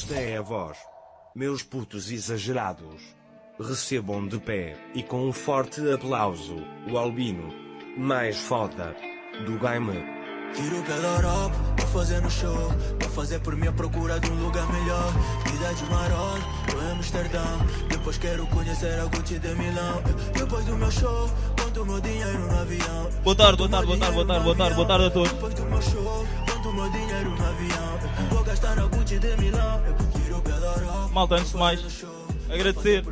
Esta é a voz. Meus putos exagerados. Recebam de pé e com um forte aplauso o albino mais foda do game. Tiro pela Europa, pra fazer no show Pra fazer por mim a procura de um lugar melhor Vida de marola, tô em Amsterdão Depois quero conhecer a Gucci de Milão Depois do meu show, conto o meu dinheiro no avião Boa tarde, boa tarde, boa tarde, boa tarde, boa tarde, boa tarde a todos. Depois do meu show, conto o meu dinheiro no avião Malta, antes de mais, agradecer,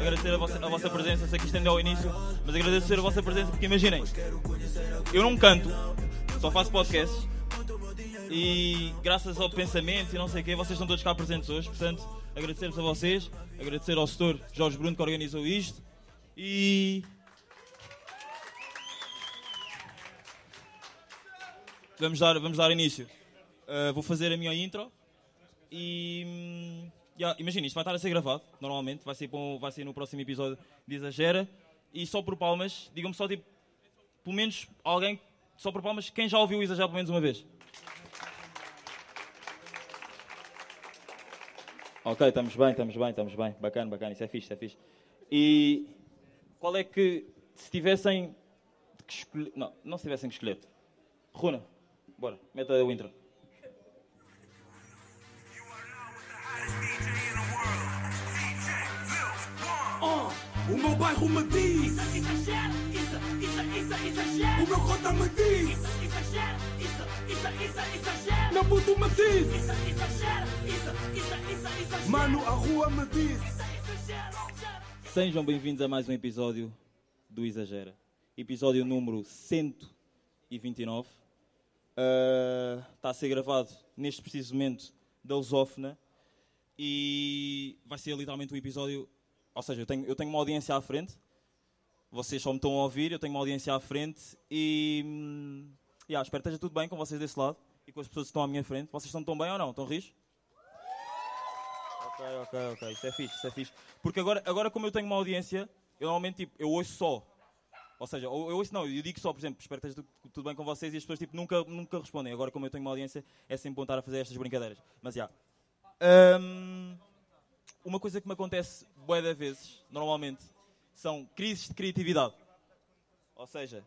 agradecer a vossa, a vossa presença. Sei que isto ainda é o início, mas agradecer a vossa presença porque imaginem, eu não canto, só faço podcasts e graças ao pensamento e não sei o quê, vocês estão todos cá presentes hoje. Portanto, agradecer-vos a vocês, agradecer ao setor Jorge Bruno que organizou isto e. Vamos dar, vamos dar início. Uh, vou fazer a minha intro e. hum, yeah, Imagina, isto vai estar a ser gravado, normalmente, vai ser, um- vai ser no próximo episódio de Exagera. E só por palmas, digam-me só tipo, pelo menos alguém, só por palmas, quem já ouviu o Exagera pelo menos uma vez? Ok, estamos bem, estamos bem, estamos bem. Bacana, bacana, isso é fixe, isso é fixe. E qual é que, se tivessem que escolher. Não, não se tivessem que escolher. Runa, bora, meta o intro. Meu bairro me diz, isso, isso, isso, exagera. o meu cota me diz, isso, isso, isso, meu puto me diz, isso, isso, isso, mano, a rua me diz. Sejam bem-vindos a mais um episódio do Exagera. Episódio número 129. Ah, está a ser gravado neste preciso momento da Lusófona e vai ser literalmente um episódio. Ou seja, eu tenho, eu tenho uma audiência à frente, vocês só me estão a ouvir, eu tenho uma audiência à frente e. hum, yeah, espero que esteja tudo bem com vocês desse lado e com as pessoas que estão à minha frente. Vocês estão tão bem ou não? Estão rijos? Ok, ok, ok. Isso é fixe, isso é fixe. Porque agora, agora como eu tenho uma audiência, eu normalmente tipo, eu ouço só. Ou seja, eu, eu ouço não, eu digo só, por exemplo, espero que esteja tudo, tudo bem com vocês e as pessoas tipo, nunca, nunca respondem. Agora como eu tenho uma audiência, é sempre bom estar a fazer estas brincadeiras. Mas já. Hum, uma coisa que me acontece bué de vezes, normalmente, são crises de criatividade. Ou seja,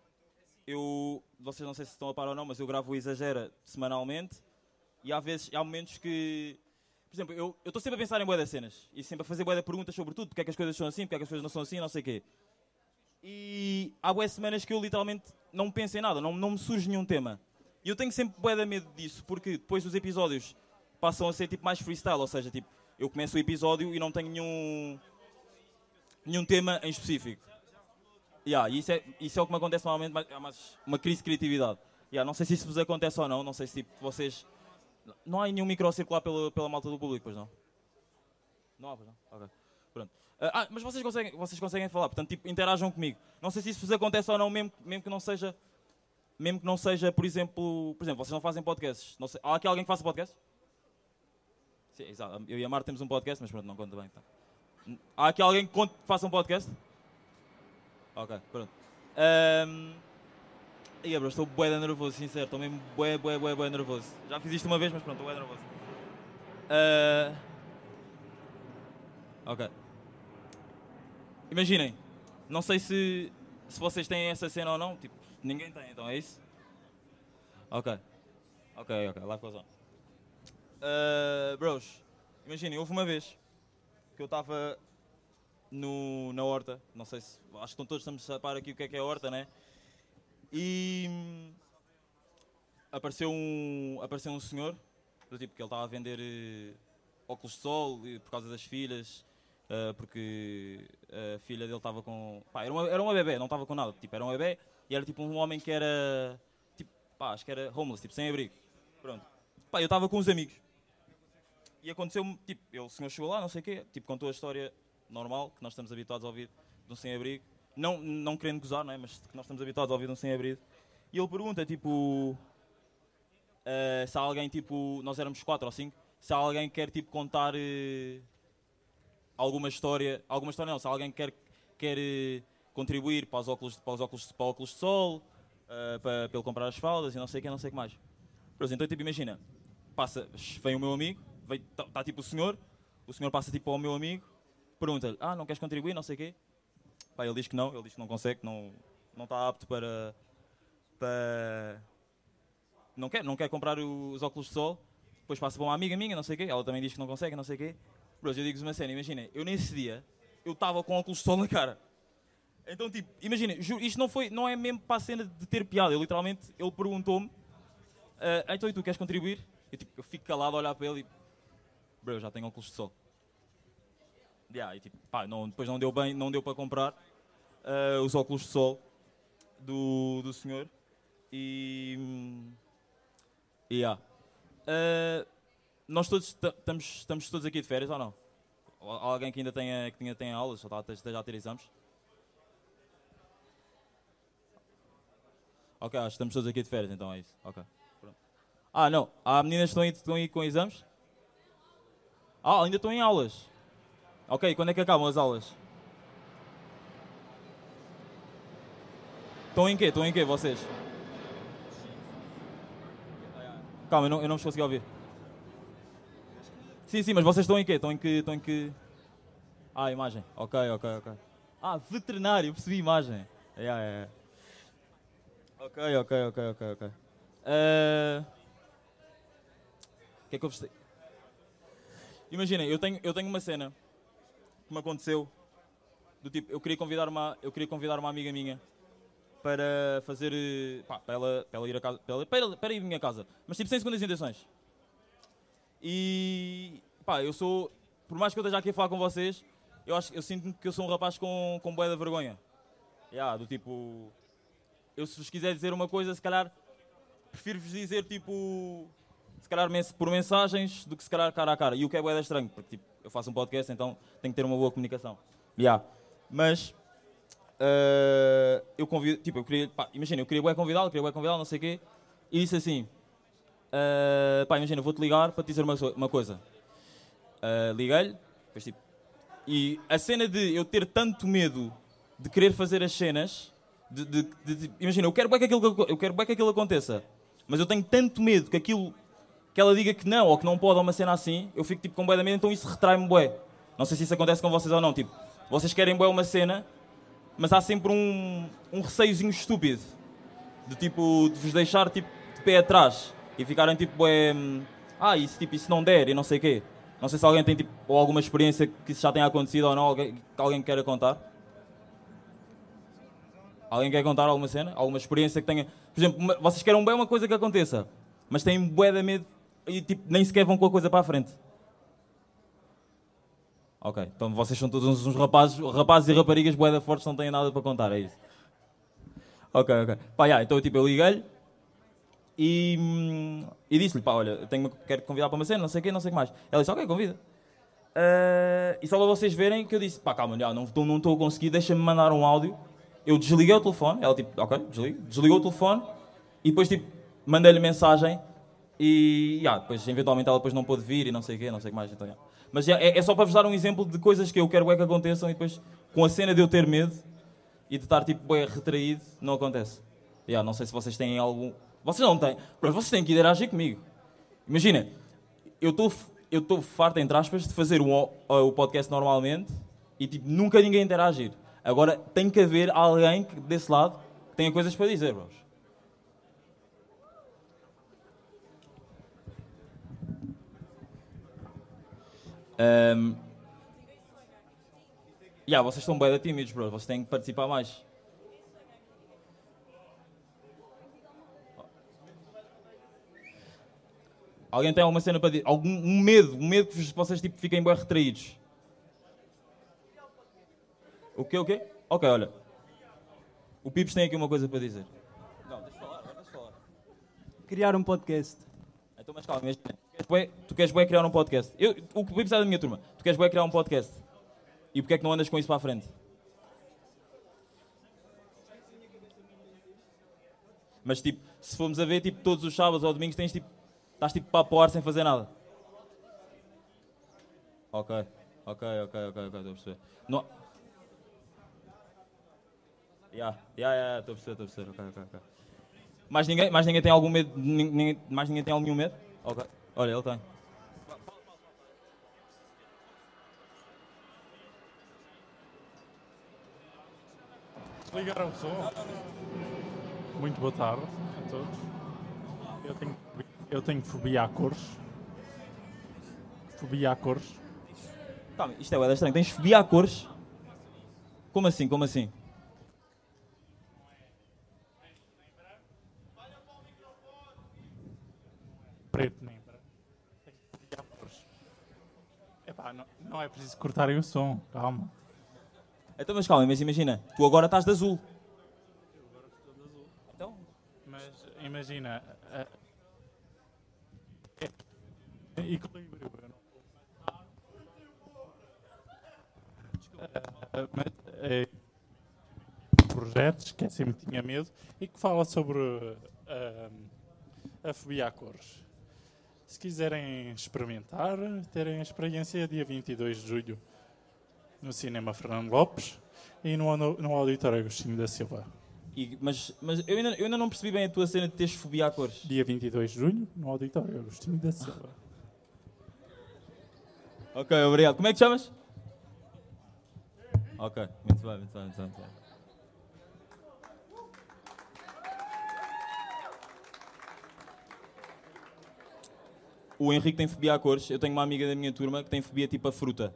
eu, vocês não sei se estão a par ou não, mas eu gravo o Exagera semanalmente e há vezes, há momentos que, por exemplo, eu estou sempre a pensar em bué das cenas e sempre a fazer bué de perguntas sobre tudo, porque é que as coisas são assim, porque é que as coisas não são assim, não sei o quê. E há bué semanas que eu literalmente não penso em nada, não, não me surge nenhum tema. E eu tenho sempre bué de medo disso, porque depois os episódios passam a ser tipo mais freestyle, ou seja, tipo, eu começo o episódio e não tenho nenhum, nenhum tema em específico. Yeah, isso, é, isso é o que me acontece normalmente, mas uma crise de criatividade. Yeah, não sei se isso vos acontece ou não, não sei se tipo, vocês. Não há nenhum micro a circular pela, pela malta do público, pois não? Não há, pois não? Ok. Pronto. Ah, ah, mas vocês conseguem, vocês conseguem falar, portanto, tipo, interajam comigo. Não sei se isso vos acontece ou não, mesmo, mesmo que não seja. Mesmo que não seja, por exemplo. Por exemplo, vocês não fazem podcasts. Não sei, há aqui alguém que faça podcast? Sim, exato. Eu e a Marta temos um podcast, mas pronto, não conta bem. Então. Há aqui alguém que conte- faça um podcast? Ok, pronto. Um... Ia, bro, estou bué nervoso, sincero. Estou mesmo bué, bué, bué, bué nervoso. Já fiz isto uma vez, mas pronto, estou bué nervoso. Ah, Ok. Imaginem, não sei se, se vocês têm essa cena ou não. Tipo, ninguém tem, então é isso? Ok. Ok, ok, live goes on. Ah, bros, imaginem, houve uma vez que eu estava na horta, não sei se, acho que todos estamos a par aqui o que é que é a horta, né? E apareceu um, apareceu um senhor, do tipo que ele estava a vender eh, óculos de sol e por causa das filhas, eh, porque a filha dele estava com, pá, era uma, era uma bebê, não estava com nada, tipo, era um bebê e era tipo um homem que era, tipo, pá, acho que era homeless, tipo, sem abrigo. Pronto. Pá, eu estava com uns amigos. E aconteceu-me, tipo, o senhor chegou lá, não sei o quê, tipo, contou a história normal, que nós estamos habituados a ouvir de um sem-abrigo. Não, não querendo gozar, não é? Mas que nós estamos habituados a ouvir de um sem-abrigo. E ele pergunta, tipo, eh, se há alguém, tipo, nós éramos quatro ou cinco, se há alguém que quer, tipo, contar eh, alguma história, alguma história não, se há alguém que quer, quer eh, contribuir para os óculos, para os óculos, para óculos de sol, para, para ele comprar as fraldas e não sei o que, não sei o que mais. Exemplo, então, tipo, imagina, passa, vem o meu amigo, está tipo o senhor, o senhor passa tipo ao meu amigo, pergunta-lhe, ah, não queres contribuir, não sei o quê. Pá, ele diz que não, ele diz que não consegue, não, não está apto para, para... Não quer, não quer comprar os óculos de sol. Depois passa para uma amiga minha, não sei o quê, ela também diz que não consegue, não sei o quê. Bros, eu digo-vos uma cena, imaginem, eu nesse dia, eu estava com óculos de sol na cara. Então, tipo, imaginem, isto não, foi, não é mesmo para a cena de ter piada. Eu, literalmente, ele perguntou-me, ah, então e tu queres contribuir? Eu, tipo, eu fico calado a olhar para ele e, bro, eu já tenho óculos de sol. Yeah, e, tipo, pá, não, depois não deu bem, não deu para comprar ah, os óculos de sol do, do senhor. E. yeah. Ah, nós todos ta- estamos, estamos todos aqui de férias ou não? Alguém que ainda tenha, que ainda tenha aulas ou está- esteja a ter exames? Ok, acho que estamos todos aqui de férias, então é isso. Ok. Pronto. Ah, não. Há meninas que estão aí, estão aí com exames? Ah, ainda estão em aulas. Ok, quando é que acabam as aulas? Estão em quê? Estão em quê vocês? Calma, eu não, eu não vos consegui ouvir. Sim, sim, mas vocês estão em quê? Estão em que. Estão em que... Ah, imagem. Ok, ok, ok. Ah, veterinário, percebi imagem. Yeah, yeah, yeah. Ok, ok, ok, ok, ok. Eh, O que é que eu vos? Imaginem, eu tenho, eu tenho uma cena que me aconteceu do tipo, eu queria convidar uma, eu queria convidar uma amiga minha para fazer, pá, para ela, para ela ir a casa, para, ela, para, ela- para ir à minha casa, mas tipo sem segundas intenções. E pá, eu sou, por mais que eu esteja aqui a falar com vocês, eu acho, eu sinto que eu sou um rapaz com com bué da vergonha. Yeah, do tipo, eu se vos quiser dizer uma coisa, se calhar prefiro-vos dizer tipo, se calhar por mensagens do que se calhar cara a cara. E o que é bué da estranho, porque tipo, eu faço um podcast, então tenho que ter uma boa comunicação. Yeah. Mas eh, eu convido, tipo, eu queria, imagina, eu queria bué convidá-lo, queria bué convidá-lo, não sei o quê, e disse assim, eh, pá, imagina, vou-te ligar para te dizer uma, uma coisa. Eh, Liguei-lhe, depois tipo, e a cena de eu ter tanto medo de querer fazer as cenas, de, de- de- de- imagina, eu quero bem que aquilo, eu quero bem que aquilo aconteça, mas eu tenho tanto medo que aquilo, que ela diga que não ou que não pode ou uma cena assim, eu fico tipo com bué de medo, então isso retrai-me bué. Não sei se isso acontece com vocês ou não, tipo, vocês querem bué uma cena, mas há sempre um, um receiozinho estúpido, de tipo, de vos deixar tipo de pé atrás e ficarem tipo bué, hum, ah, isso, tipo, isso não der e não sei o quê. Não sei se alguém tem tipo, ou alguma experiência que isso já tenha acontecido ou não, alguém, que alguém queira contar. Alguém quer contar alguma cena? Alguma experiência que tenha. Por exemplo, vocês querem bem uma coisa que aconteça, mas têm bué de medo e tipo, nem sequer vão com a coisa para a frente. Ok, então vocês são todos uns, rapazes, rapazes e raparigas bué da fortes, não têm nada para contar, é isso. Ok, ok. Pá, yeah, então tipo, eu liguei-lhe e, hum, e disse-lhe, pá, olha, tenho, quero convidar para uma cena, não sei o quê, não sei o que mais. Ela disse, ok, convida. Ah, e só para vocês verem que eu disse, pá, calma, já, não estou não a conseguir, deixa-me mandar um áudio. Eu desliguei o telefone, ela tipo, ok, desligo, desligou o telefone e depois tipo, mandei-lhe mensagem e já, depois eventualmente ela depois não pôde vir e não sei o quê, não sei o que mais. Então, já. Mas já, é, é só para vos dar um exemplo de coisas que eu quero é que aconteçam e depois com a cena de eu ter medo e de estar tipo bem retraído, não acontece. Já, não sei se vocês têm algum. Vocês não têm, mas vocês têm que interagir comigo. Imagina, eu estou eu estou farto, entre aspas, de fazer o, o podcast normalmente e tipo, nunca ninguém interagir. Agora tem que haver alguém que, desse lado que tenha coisas para dizer, bros. Um, yeah, vocês estão bem tímidos, bros. Vocês têm que participar mais. Alguém tem alguma cena para dizer? Algum um medo? Um medo que vocês tipo, fiquem bem retraídos? O quê, o quê? Ok, olha. O Pips tem aqui uma coisa para dizer. Não, deixa falar, deixa falar. Criar um podcast. Então, mas calma, imagina. Tu queres bué criar um podcast. Eu, o Pips é da minha turma. Tu queres bué criar um podcast. E porquê é que não andas com isso para a frente? Mas tipo, se formos a ver, tipo, todos os sábados ou domingos tens tipo. Estás tipo para apoiar sem fazer nada. Ok, ok, ok, ok, ok, estou a perceber. Não... Ya, ya, ya, estou a perceber, estou a perceber, ok, ok, ok. Mais ninguém, mais ninguém tem algum medo? Nin- ninguém- mais ninguém tem algum medo? Ok. Olha, ele tá. tem. Desligaram o som. Muito boa tarde a todos. Eu tenho, eu tenho fobia a cores. Fobia a cores. Calma, isto é o estranho. Tens fobia a cores? Como assim? Como assim? preto nem. Epá, não, não é preciso cortarem o som. Calma. Então, mas calma, mas imagina, tu agora estás de azul. Então, Mas imagina. é, equilíbrio. eu não- mas, eh, projetos que eu sempre tinha medo e que fala sobre eh, a fobia a cores. Se quiserem experimentar, terem a experiência dia 22 de julho no Cinema Fernando Lopes e no, no Auditório Agostinho da Silva. e- mas, mas eu, ainda, eu ainda não percebi bem a tua cena de teres fobia a cores. Dia 22 de junho, no Auditório Agostinho da Silva. Ok, obrigado. Como é que te chamas? Ok, muito bem, muito bem, muito bem. Muito bem. O Henrique tem fobia a cores. Eu tenho uma amiga da minha turma que tem fobia tipo a fruta.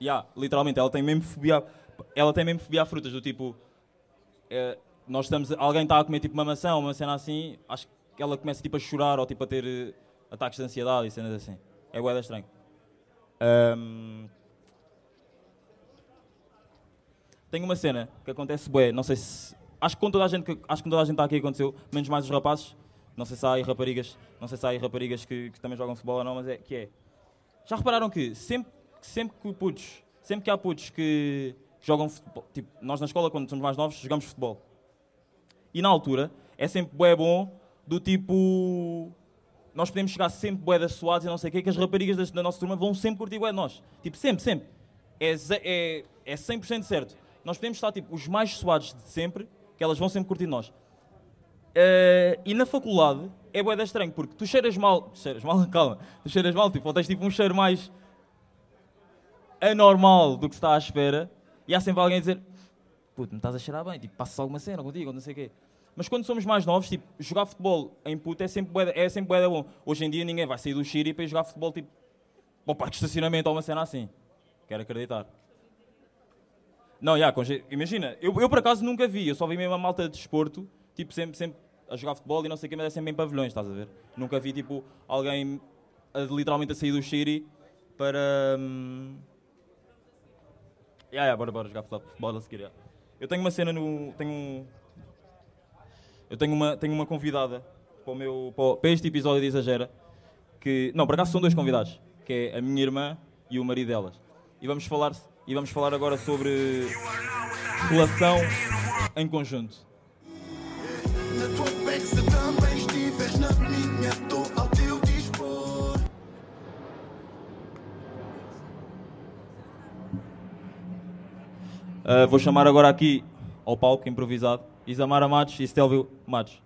Ya, literalmente, ela tem mesmo fobia. Ela tem mesmo fobia a frutas, do tipo. eh, nós estamos. Alguém está a comer tipo uma maçã ou uma cena assim, acho que ela começa tipo a chorar ou tipo a ter eh, ataques de ansiedade e cenas assim. É bué da estranho. Ahm, Tenho uma cena que acontece bué, não sei se. Acho que com toda a gente acho que com toda a gente está aqui aconteceu, menos mais os rapazes. Não sei se há aí raparigas, não sei se há raparigas que, que também jogam futebol ou não, mas é que é. Já repararam que sempre, sempre que putos, sempre que há putos que jogam futebol, tipo, nós na escola quando somos mais novos jogamos futebol. E na altura é sempre bué bom do tipo nós podemos chegar sempre bué das suados e não sei o quê, que as raparigas da, da nossa turma vão sempre curtir bué de nós. Tipo, sempre, sempre. É, é, é 100% certo. Nós podemos estar, tipo, os mais suados de sempre, que elas vão sempre curtir nós. Eh, e na faculdade é bué da estranho, porque tu cheiras mal, cheiras mal, calma, tu cheiras mal, tipo, ou tens tipo um cheiro mais anormal do que se está à espera, e há sempre alguém a dizer, puto, me estás a cheirar bem, tipo, passa alguma cena contigo, não sei o quê. Mas quando somos mais novos, tipo, jogar futebol em puto é sempre bué, da- é sempre bué da bom. Hoje em dia ninguém vai sair do Xiri para ir jogar futebol, tipo, para o parque de estacionamento ou uma cena assim. Quero acreditar. Não, já, imagina, eu, eu por acaso nunca vi, eu só vi mesmo a malta de desporto, tipo, sempre, sempre a jogar futebol e não sei o que, mas é sempre em pavilhões, estás a ver? Nunca vi, tipo, alguém a- literalmente a sair do Xiri para... hum, Ya, ya, bora, bora jogar futebol, a seguir, ya. Eu tenho uma cena no... Tenho um... Eu tenho uma, tenho uma convidada para, o meu, para, para este episódio de Exagera, que... Não, por acaso são dois convidados, que é a minha irmã e o marido delas. E vamos falar, e vamos falar agora sobre relação em conjunto. Uh, vou chamar agora aqui ao palco improvisado Isamara Matos e Stelvio Matos.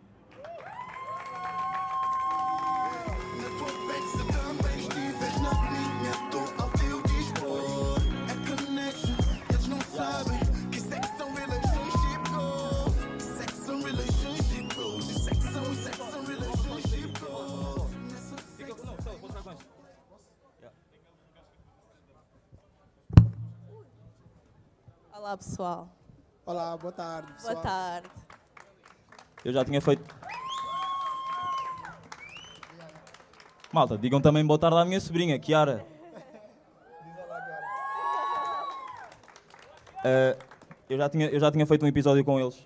Olá pessoal, Olá, boa tarde, pessoal. boa tarde. Eu já tinha feito. Malta, digam também boa tarde à minha sobrinha, Kiara. Uh, eu, já tinha, eu já tinha feito um episódio com eles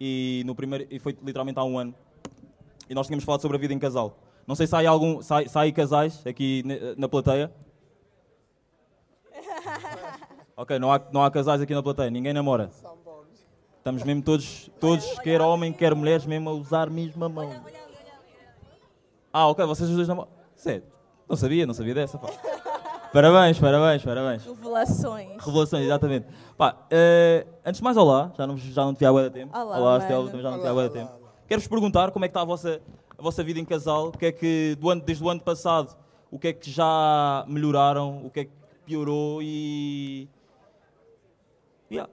e, no primeiro, e foi literalmente há um ano. E nós tínhamos falado sobre a vida em casal. Não sei se há algum, se há, se há aí casais aqui na plateia. Ok, não há, não há casais aqui na plateia, ninguém namora. Estamos mesmo todos, todos quer homem, quer mulheres, mesmo a usar mesmo a mão. Ah, ok, vocês os dois namoram. Sério, não sabia, não sabia dessa, pá. Parabéns, parabéns, parabéns. Revelações. Revelações, exatamente. Pá, eh, antes de mais, olá, já não, já não te vi há bué de tempo. Olá, olá. Stella, também já não te vi há bué tempo. Quero-vos perguntar como é que está a vossa, a vossa vida em casal, o que é que, do ano, desde o ano passado, o que é que já melhoraram, o que é que piorou e... Yeah.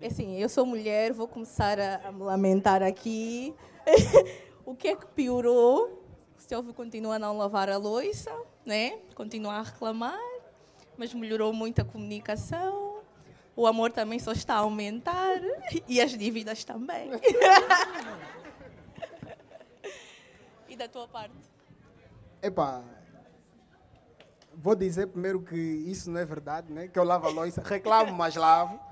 É assim, eu sou mulher, vou começar a, a me lamentar aqui. o que é que piorou? O Silvio continua a não lavar a louça, né? continua a reclamar, mas melhorou muito a comunicação. O amor também só está a aumentar e as dívidas também. e da tua parte? Epá, vou dizer primeiro que isso não é verdade, né? Que eu lavo a louça, reclamo, mas lavo.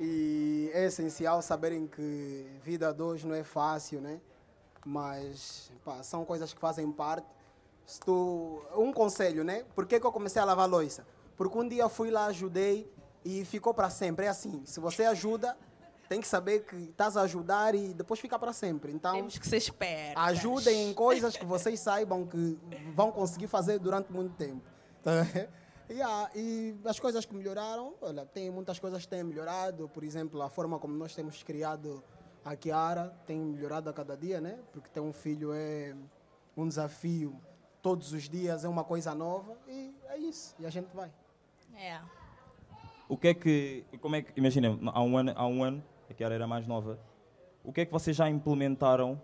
E é essencial saberem que vida a dois não é fácil, né? Mas pá, são coisas que fazem parte. Se tu, um conselho, né? Por que, que eu comecei a lavar a louça? Porque um dia fui lá, ajudei e ficou para sempre. É assim, se você ajuda, tem que saber que estás a ajudar e depois fica para sempre. Então, Temos que ser espertos. ajudem em coisas que vocês saibam que vão conseguir fazer durante muito tempo. Yeah, e as coisas que melhoraram, olha, tem muitas coisas que têm melhorado. Por exemplo, a forma como nós temos criado a Kiara tem melhorado a cada dia, né? Porque ter um filho é um desafio todos os dias, é uma coisa nova e é isso. E a gente vai. É. O que é que. Como é que. Imagina, há um ano, há um ano a Kiara era mais nova. O que é que vocês já implementaram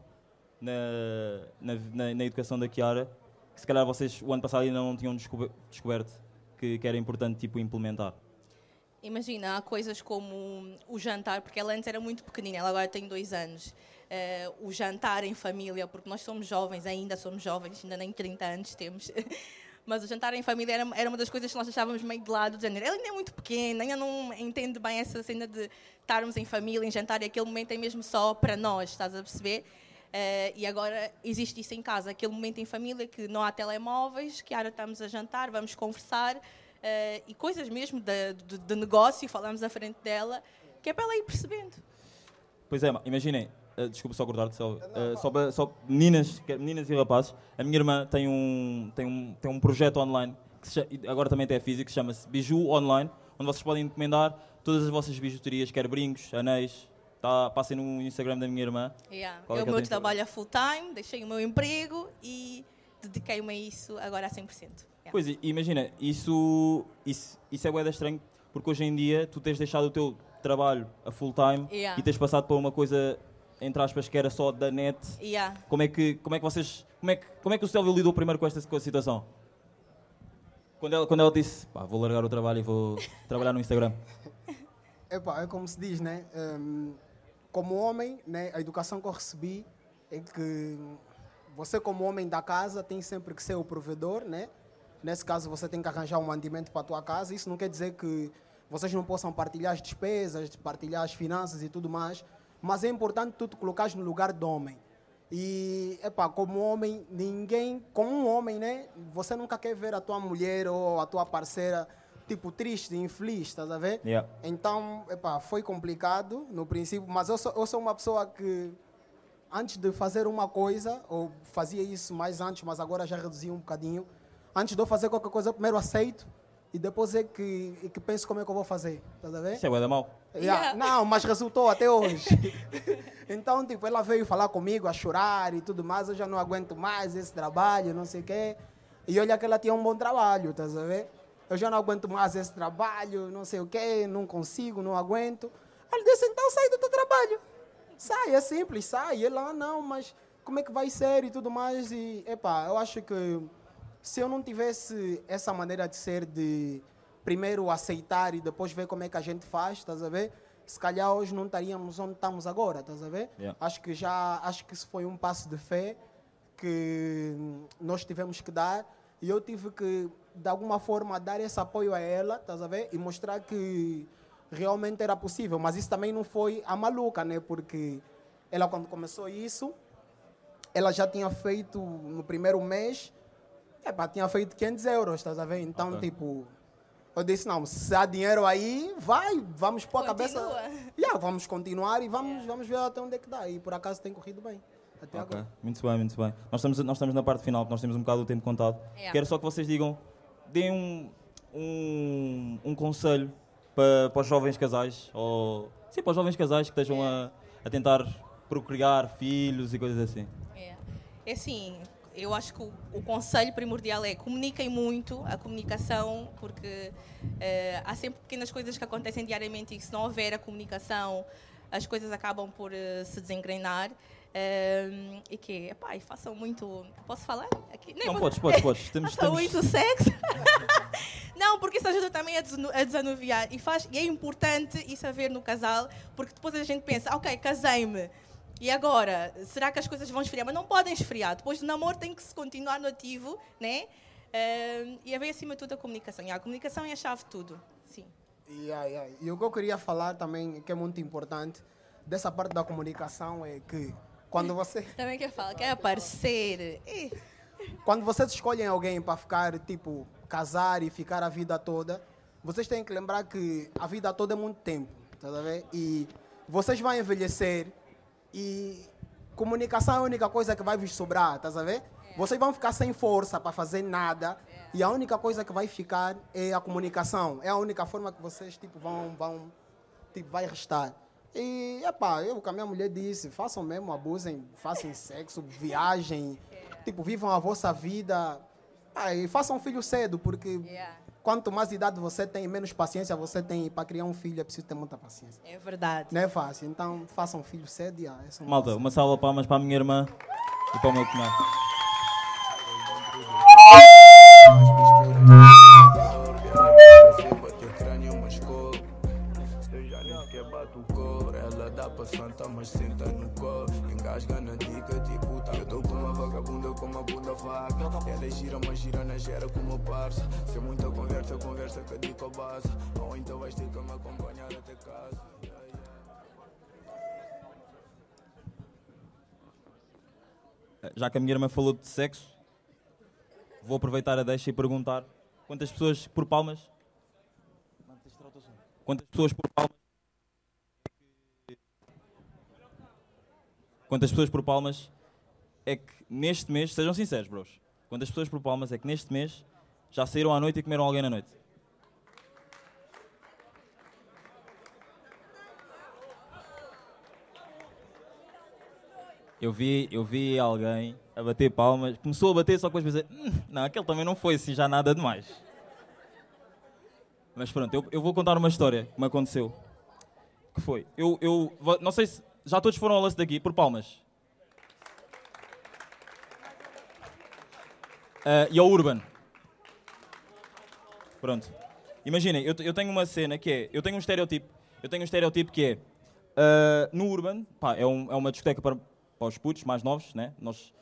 na, na, na, na educação da Kiara que se calhar vocês o ano passado ainda não tinham descobe- descoberto que, que era importante tipo, implementar? Imagina, há coisas como o jantar, porque ela antes era muito pequenina, ela agora tem dois anos. Eh, o jantar em família, porque nós somos jovens, ainda somos jovens, ainda nem 30 anos temos. Mas o jantar em família era, era uma das coisas que nós deixávamos meio de lado. De género. Ela ainda é muito pequena, ainda não entende bem essa cena de estarmos em família, em jantar, e aquele momento é mesmo só para nós, estás a perceber? Eh, e agora existe isso em casa, aquele momento em família que não há telemóveis, que agora estamos a jantar, vamos conversar, eh, e coisas mesmo de, de- de negócio, falamos à frente dela, que é para ela ir percebendo. Pois é, ma- imaginem, eh, desculpa só cortar-te, só, eh, só, só meninas, meninas e rapazes, a minha irmã tem um, tem um, tem um projeto online, que se cha- e agora também tem físico, que chama-se Biju Online, onde vocês podem encomendar todas as vossas bijuterias, quer brincos, anéis, tá, passem no Instagram da minha irmã. Yeah. É Eu, ela meu trabalho é full time, deixei o meu emprego e dediquei-me a isso agora a 100%. Yeah. Pois, e- imagina, isso, isso, isso é bué estranho, porque hoje em dia tu tens deixado o teu trabalho a full time Yeah. e tens passado para uma coisa, entre aspas, que era só da net. Yeah. Como é que, como é que vocês, como é que, como é que o Stelvio lidou primeiro com esta com a situação? Quando ela, quando ela disse, pá, vou largar o trabalho e vou trabalhar no Instagram. Epá, é como se diz, né? Hum, como homem, né, a educação que eu recebi é que você, como homem da casa, tem sempre que ser o provedor, né? Nesse caso, você tem que arranjar um mandamento para a tua casa. Isso não quer dizer que vocês não possam partilhar as despesas, partilhar as finanças e tudo mais, mas é importante tu te colocares no lugar do homem. E, como homem, ninguém, como um homem, né? Você nunca quer ver a tua mulher ou a tua parceira, tipo, triste, infeliz, estás a ver? Yeah. Então, epá, foi complicado no princípio, mas eu sou, eu sou uma pessoa que, antes de fazer uma coisa, ou fazia isso mais antes, mas agora já reduzi um bocadinho, antes de eu fazer qualquer coisa, eu primeiro aceito e depois é que, é que penso como é que eu vou fazer, estás a ver? Isso é bué mal. Yeah. Yeah. Não, mas resultou até hoje. então, tipo, ela veio falar comigo, a chorar e tudo mais. Eu já não aguento mais esse trabalho, não sei o quê. E olha que ela tinha um bom trabalho, estás a ver? Eu já não aguento mais esse trabalho, não sei o quê, não consigo, não aguento. Ela disse, então sai do teu trabalho. Sai, é simples, sai. E ela, ah, não, mas como é que vai ser e tudo mais. E, epá, eu acho que se eu não tivesse essa maneira de ser de primeiro aceitar e depois ver como é que a gente faz, estás a ver? Se calhar hoje não estaríamos onde estamos agora, estás a ver? Yeah. Acho que já, acho que isso foi um passo de fé que nós tivemos que dar e eu tive que de alguma forma dar esse apoio a ela, estás a ver? E mostrar que realmente era possível, mas isso também não foi a maluca, né? Porque ela quando começou isso, ela já tinha feito no primeiro mês, epá, tinha feito 500 euros, estás a ver? Então, Ok. tipo, eu disse, não, se há dinheiro aí, vai, vamos pôr a cabeça... Yeah, vamos continuar e vamos, vamos ver até onde é que dá. E por acaso tem corrido bem, até Ok, agora. Muito bem, muito bem. Nós estamos, nós estamos na parte final, nós temos um bocado o tempo contado. Yeah. Quero só que vocês digam, deem um, um, um conselho para, para os jovens casais, ou sim, para os jovens casais que estejam a, a tentar procriar filhos e coisas assim. É. É assim, eu acho que o, o conselho primordial é comuniquem muito a comunicação, porque eh, há sempre pequenas coisas que acontecem diariamente e que se não houver a comunicação, as coisas acabam por eh, se desengrenar. E que, epá, e façam muito. Posso falar? Aqui? Nem Não, vou- podes, podes, podes. Temos, Façam temos... muito sexo. Não, porque isso ajuda também a, a desanuviar. E, faz, e é importante isso haver no casal, porque depois a gente pensa, ok, casei-me. E agora, será que as coisas vão esfriar? Mas não podem esfriar. Depois do namoro tem que se continuar no ativo, né? Ahm, e haver acima de tudo a comunicação. E a comunicação é a chave de tudo. Sim. E, ai, ai. e o que eu queria falar também, que é muito importante, dessa parte da comunicação, é que quando você, Também quer falar, quer aparecer. Quando vocês escolhem alguém para ficar, tipo, casar e ficar a vida toda, vocês têm que lembrar que a vida toda é muito tempo, tá ver? E vocês vão envelhecer e comunicação é a única coisa que vai vos sobrar, tá a ver? Vocês vão ficar sem força para fazer nada e a única coisa que vai ficar é a comunicação. É a única forma que vocês, tipo, vão, vão tipo, vai restar. E, epá, eu, que a minha mulher disse, façam mesmo, abusem, façam sexo, viajem, tipo, vivam a vossa vida. Ah, e façam filho cedo, porque Yeah. quanto mais idade você tem, menos paciência você tem. Para criar um filho é preciso ter muita paciência. é verdade. Não é fácil, então façam filho cedo e ah, essa é Malta, uma salva de palmas para a minha irmã e para o meu cunhado. Pra santa, mas senta no cor. Engasga na dica, tipo tá. Eu tô com uma vagabunda com uma puta vaca. Ela gira, mas gira na gera com uma parça. Se muita conversa, conversa que a dica base. Ou então vais ter que me acompanhar até casa. Já que a minha irmã falou de sexo, vou aproveitar a deixa e perguntar quantas pessoas por palmas. Quantas pessoas por palmas? Quantas pessoas por palmas é que neste mês, sejam sinceros, bros, quantas pessoas por palmas é que neste mês já saíram à noite e comeram alguém na noite? Eu vi, eu vi alguém a bater palmas, começou a bater, só que depois pensei, "Hum, não, aquele também não foi assim já nada demais. Mas pronto, eu, eu vou contar uma história que me aconteceu. Que foi, eu, eu não sei se já todos foram ao lance daqui por palmas. Ah, e ao Urban. Pronto. Imaginem, eu, eu tenho uma cena que é, eu tenho um estereotipo, eu tenho um estereotipo que é, ah, no Urban, pá, é, um- é uma discoteca para, para os putos mais novos, né? Nós,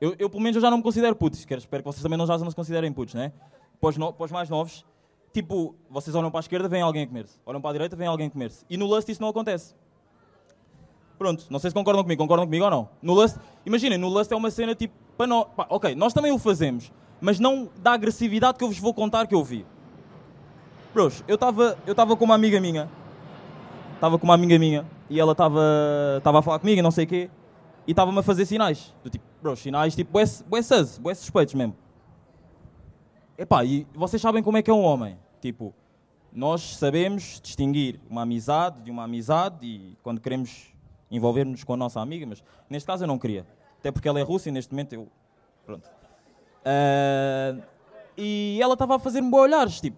eu, eu, pelo menos eu já não me considero putos, quero, espero que vocês também não já não se considerem putos, né? Para os, no- para os mais novos, tipo, vocês olham para a esquerda, vem alguém a comer-se. Olham para a direita, vem alguém a comer-se. E no Lust isso não acontece. Pronto, não sei se concordam comigo, concordam comigo ou não. No Lust, imaginem, no Lust é uma cena tipo, para nós, pá, ok, nós também o fazemos, mas não da agressividade que eu vos vou contar que eu vi. Bros, eu estava eu tava com uma amiga minha, estava com uma amiga minha, e ela estava a falar comigo e não sei o quê, e estava-me a fazer sinais. Do tipo, bros, sinais tipo, bué, bué sus, bué suspeitos mesmo. Epá, e vocês sabem como é que é um homem. Tipo, nós sabemos distinguir uma amizade de uma amizade e quando queremos envolver-nos com a nossa amiga, mas neste caso eu não queria. Até porque ela é russa e neste momento eu. Pronto. Ah, e ela estava a fazer-me boa olhares, tipo,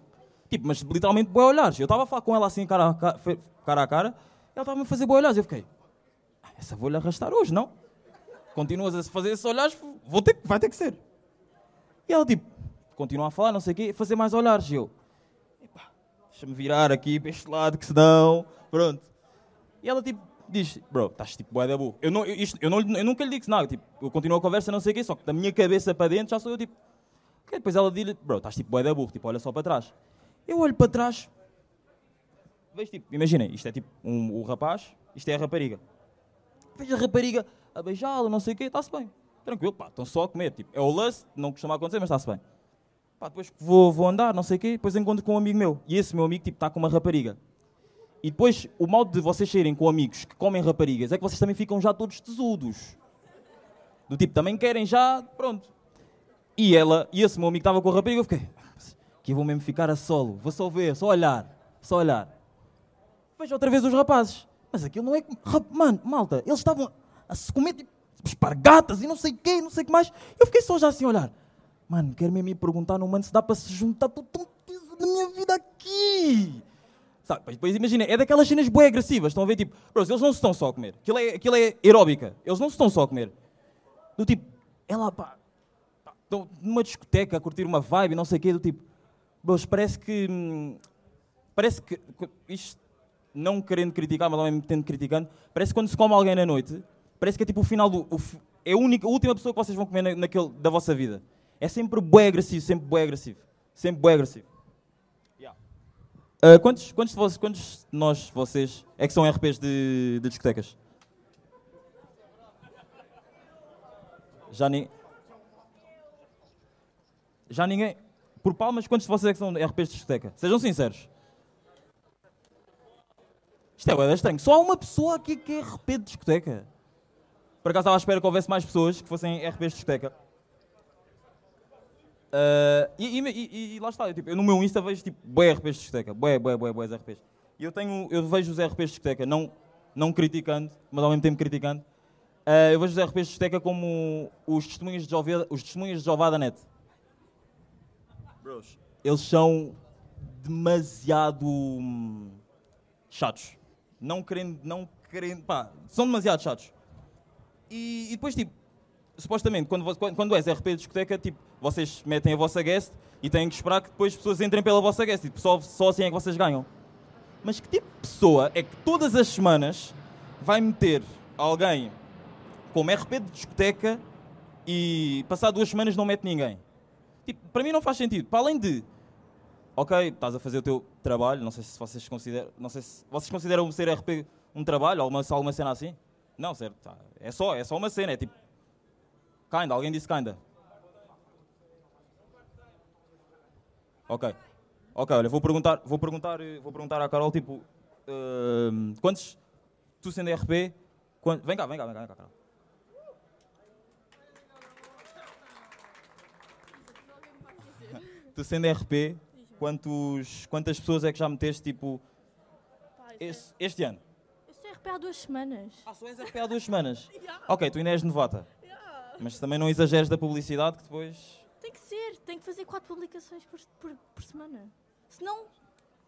tipo, mas literalmente boa olhares. Eu estava a falar com ela assim, cara a cara, cara, a cara ela estava a fazer boa olhares. Eu fiquei, "Ah, essa vou-lhe arrastar hoje, não? Continuas a fazer esses olhares, vou ter, vai ter que ser. E ela, tipo, continua a falar, não sei o quê, fazer mais olhares. E eu, deixa-me virar aqui para este lado, que senão, pronto. E ela, tipo, diz, bro, estás tipo bué da burro. Eu, não, eu, isto, eu, não, eu nunca lhe digo nada, tipo, eu continuo a conversa, não sei o quê, só que da minha cabeça para dentro já sou eu, tipo, ok, depois ela diz, bro, estás tipo bué da burro, tipo, olha só para trás. Eu olho para trás, vejo, tipo, imaginem, isto é tipo um, o rapaz, isto é a rapariga. Vejo a rapariga a beijá-lo, não sei o quê, está-se bem. Tranquilo, pá, estão só a comer, tipo, é o lance, não costuma acontecer, mas está-se bem. Pá, depois vou, vou andar, não sei o quê, depois encontro com um amigo meu. E esse meu amigo, tipo, está com uma rapariga. E depois, o mal de vocês serem com amigos que comem raparigas é que vocês também ficam já todos tesudos. Do tipo, também querem já, pronto. E ela, e esse meu amigo estava com a rapariga, eu fiquei, que eu vou mesmo ficar a solo, vou só ver, só olhar, só olhar. Vejo outra vez os rapazes. Mas aquilo não é. Mano, malta, eles estavam a se comer tipo, espargatas e não sei o quê, não sei o que mais. Eu fiquei só já assim a olhar. Mano, quero mesmo ir perguntar no mano se dá para se juntar todo tão peso da minha vida aqui. Sabe, pois, imagina, é daquelas cenas bem agressivas. Estão a ver, tipo, bros, eles não se estão só a comer. Aquilo é, aquilo é aeróbica. Eles não se estão só a comer. Do tipo, ela, pá, pá, estão numa discoteca a curtir uma vibe, não sei o quê, do tipo, bros, parece que. hum, Parece que. Isto, não querendo criticar, mas ao mesmo tempo criticando, parece que quando se come alguém na noite, parece que é tipo o final do. o é a, única, a última pessoa que vocês vão comer na, naquele, da vossa vida. É sempre bem agressivo, sempre bem agressivo. Sempre bem agressivo. Ah, quantos, quantos, quantos de nós, vocês, é que são RPs de, de discotecas? Já, ni... Já ninguém. Por palmas, quantos de vocês é que são RPs de discoteca? Sejam sinceros. Isto é bué estranho. Só há uma pessoa aqui que é RP de discoteca. Por acaso estava à espera que houvesse mais pessoas que fossem RPs de discoteca. Ah, e, e- e- lá está, eu, tipo, eu no meu Insta vejo tipo bué RPs de discoteca, bué, bué, bué, bué RPs. E eu tenho, eu vejo os RPs de discoteca, não, não criticando, mas ao mesmo tempo criticando. Ah, eu vejo os RPs de discoteca como os testemunhos de Jeová, os testemunhos de Jeová da net. Bros, eles são demasiado hum, chatos. Não querendo, não querendo, pá, são demasiado chatos. E, e depois, tipo, supostamente, quando, quando, quando és RP de discoteca, tipo, vocês metem a vossa guest e têm que esperar que depois as pessoas entrem pela vossa guest. Tipo, só, só assim é que vocês ganham. Mas que tipo de pessoa é que todas as semanas vai meter alguém como RP de discoteca e passar duas semanas não mete ninguém? Tipo, para mim não faz sentido. Para além de, ok, estás a fazer o teu trabalho, não sei se vocês consideram, não sei se vocês consideram ser RP um trabalho, alguma, alguma cena assim? Não, certo, tá. é só, é só uma cena, é tipo, kinda, alguém disse kinda. Ok. Ok, olha, vou perguntar, vou perguntar, eh, vou perguntar à Carol, tipo, ehm, quantos, tu sendo RP, quan- vem cá, vem cá, vem cá, vem cá, Carol. tu sendo RP, quantos, quantas pessoas é que já meteste, tipo, este, este ano? Eu sou RP há duas semanas. Ah, só és RP há duas semanas? Ok, tu ainda és novata. Mas também não exageres da publicidade que depois... Tem que fazer quatro publicações por, por, por semana. Senão,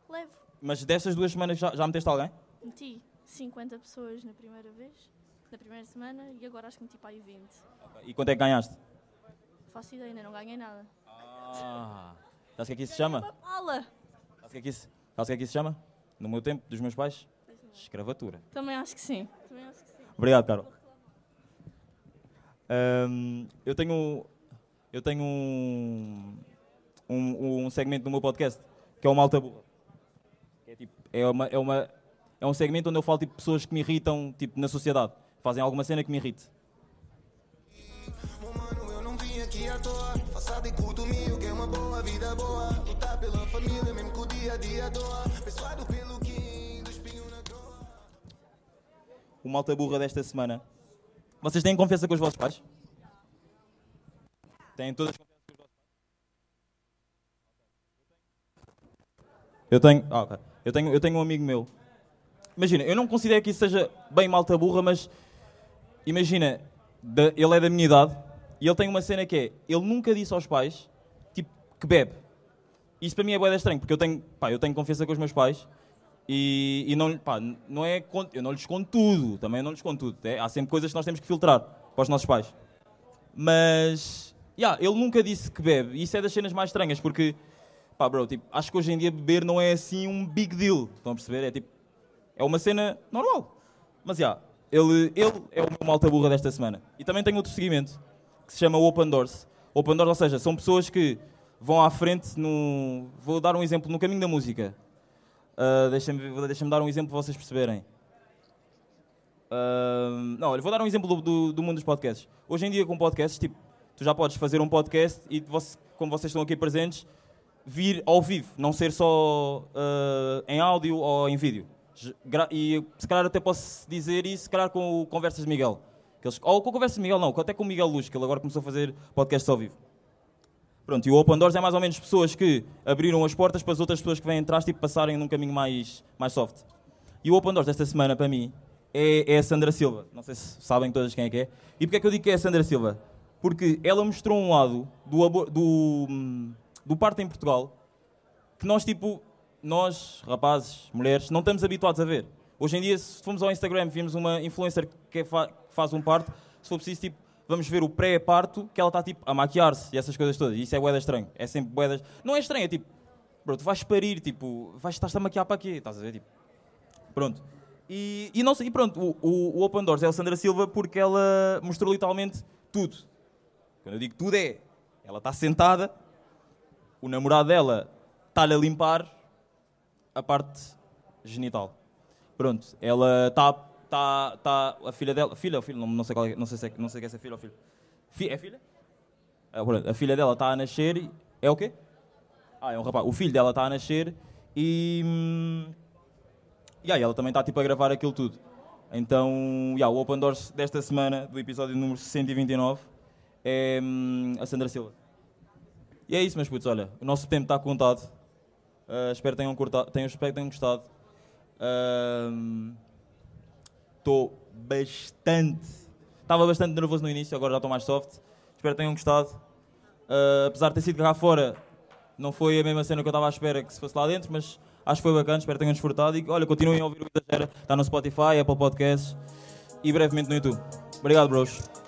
levo. Mas destas duas semanas já, já meteste alguém? Meti 50 pessoas na primeira vez, na primeira semana, e agora acho que meti para aí 20. E quanto é que ganhaste? Faço ideia, ainda não ganhei nada. Ah, sabes o que é que isso se chama? Fala! Sabes o que é que isso, sabes o que é que isso se chama? No meu tempo, dos meus pais? Escravatura. Também acho que sim. Também acho que sim. Obrigado, Carol. Ahm, eu tenho, eu tenho um, um, um segmento no meu podcast que é o Malta Burra. É, tipo, é, uma, é, uma, é um segmento onde eu falo tipo, pessoas que me irritam tipo, na sociedade. Fazem alguma cena que me irrite. Do. O Malta Burra desta semana. Vocês têm confiança com os vossos pais? Têm todas? Eu tenho, ah, ok. eu tenho, eu tenho um amigo meu. Imagina, eu não considero que isso seja bem malta burra, mas imagina, da- ele é da minha idade e ele tem uma cena que é, ele nunca disse aos pais, tipo, que bebe. Isso para mim é bué estranho, porque eu tenho, pá, eu tenho confiança com os meus pais e, e não, pá, não é, eu não lhes conto tudo, também não lhes conto tudo. é, há sempre coisas que nós temos que filtrar para os nossos pais. Mas, yeah, ele nunca disse que bebe. E isso é das cenas mais estranhas, porque, pá, bro, tipo, acho que hoje em dia beber não é assim um big deal. Estão a perceber? É tipo, é uma cena normal. Mas, já, ele, ele é o meu malta burra desta semana. E também tem outro seguimento, que se chama Open Doors. Open Doors, ou seja, são pessoas que vão à frente no... Vou dar um exemplo, no caminho da música. Ah, Deixem-me deixem dar um exemplo para vocês perceberem. Ahm, não, olha, vou dar um exemplo do, do, do mundo dos podcasts. Hoje em dia, com podcasts, tipo, tu já podes fazer um podcast e, você, como vocês estão aqui presentes, vir ao vivo, não ser só ah, em áudio ou em vídeo. E se calhar até posso dizer isso, se calhar com o Conversas de Miguel. Ou com o Conversas de Miguel, não, até com o Miguel Luz, que ele agora começou a fazer podcasts ao vivo. Pronto, e o Open Doors é mais ou menos pessoas que abriram as portas para as outras pessoas que vêm atrás tipo, passarem num caminho mais, mais soft. E o Open Doors desta semana, para mim, é, é a Sandra Silva. Não sei se sabem todas quem é que é. E porquê é que eu digo que é a Sandra Silva? Porque ela mostrou um lado do, do, hum, do parto em Portugal que nós, tipo, nós, rapazes, mulheres, não estamos habituados a ver. Hoje em dia, se formos ao Instagram vimos uma influencer que é fa- que faz um parto, se for preciso, tipo, vamos ver o pré-parto, que ela está, tipo, a maquiar-se e essas coisas todas. E isso é boeda estranho. É sempre boedas... Não é estranho, é tipo, bro, tu vais parir, tipo, vais, estás-te a maquiar para quê? Estás a ver, tipo... Pronto. E, e não e pronto, o, o, o Open Doors é a Sandra Silva porque ela mostrou literalmente tudo. Quando eu digo tudo é, ela está sentada, o namorado dela está-lhe a limpar a parte genital. Pronto, ela está, tá, tá, a filha dela, filha ou filho, não, não sei qual é, não sei se é, não sei se é filha ou filho. Fi, é filha? Ah, a filha dela está a nascer é o quê? Ah, é um rapaz. O filho dela está a nascer e... hum, e aí ela também está tipo a gravar aquilo tudo. Então, yeah, o Open Doors desta semana, do episódio número 129, é hum, a Sandra Silva. E é isso, meus putos, olha, o nosso tempo está contado. Ah, espero, tenham cortado, tenham, espero que tenham gostado. Estou bastante. Estava bastante nervoso no início, agora já estou mais soft. Espero que tenham gostado. Ah, apesar de ter sido cá fora, não foi a mesma cena que eu estava à espera que se fosse lá dentro, mas acho que foi bacana, espero que tenham desfrutado. E olha, continuem a ouvir o Exagera, está no Spotify, Apple Podcasts e brevemente no YouTube. Obrigado, bros.